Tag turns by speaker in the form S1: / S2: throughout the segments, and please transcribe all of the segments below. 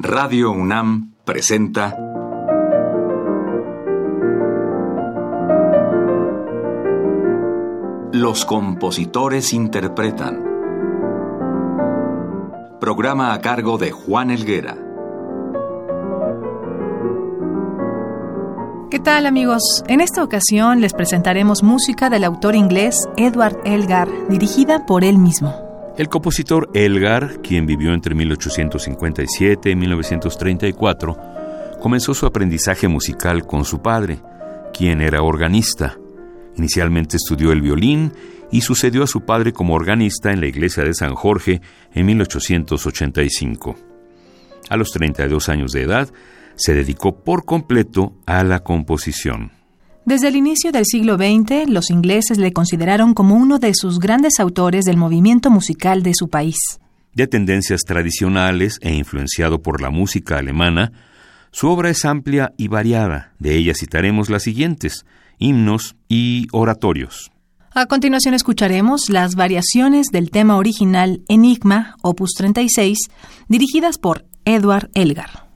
S1: Radio UNAM presenta Los compositores interpretan. Programa a cargo de Juan Elguera.
S2: ¿Qué tal amigos? En esta ocasión les presentaremos música del autor inglés Edward Elgar, dirigida por él mismo.
S3: El compositor Elgar, quien vivió entre 1857 y 1934, comenzó su aprendizaje musical con su padre, quien era organista. Inicialmente estudió el violín y sucedió a su padre como organista en la iglesia de San Jorge en 1885. A los 32 años de edad, se dedicó por completo a la composición.
S2: Desde el inicio del siglo XX, los ingleses le consideraron como uno de sus grandes autores del movimiento musical de su país.
S3: De tendencias tradicionales e influenciado por la música alemana, su obra es amplia y variada. De ella citaremos las siguientes, himnos y oratorios.
S2: A continuación escucharemos las variaciones del tema original Enigma, opus 36, dirigidas por Edward Elgar.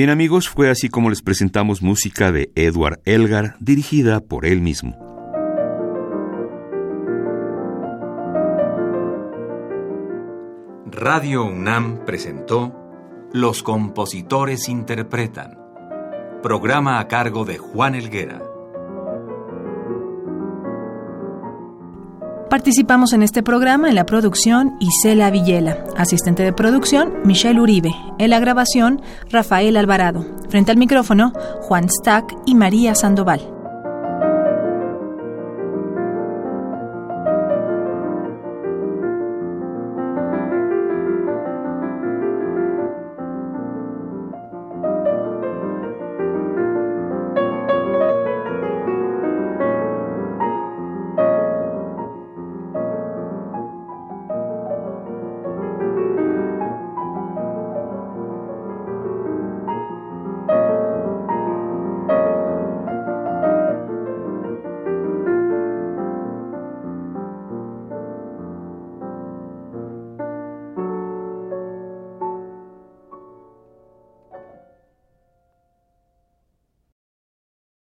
S3: Bien amigos, fue así como les presentamos música de Edward Elgar, dirigida por él mismo.
S1: Radio UNAM presentó Los compositores interpretan, programa a cargo de Juan Elguera.
S2: Participamos en este programa en la producción Isela Villela, asistente de producción Michelle Uribe, en la grabación Rafael Alvarado, frente al micrófono Juan Stack y María Sandoval.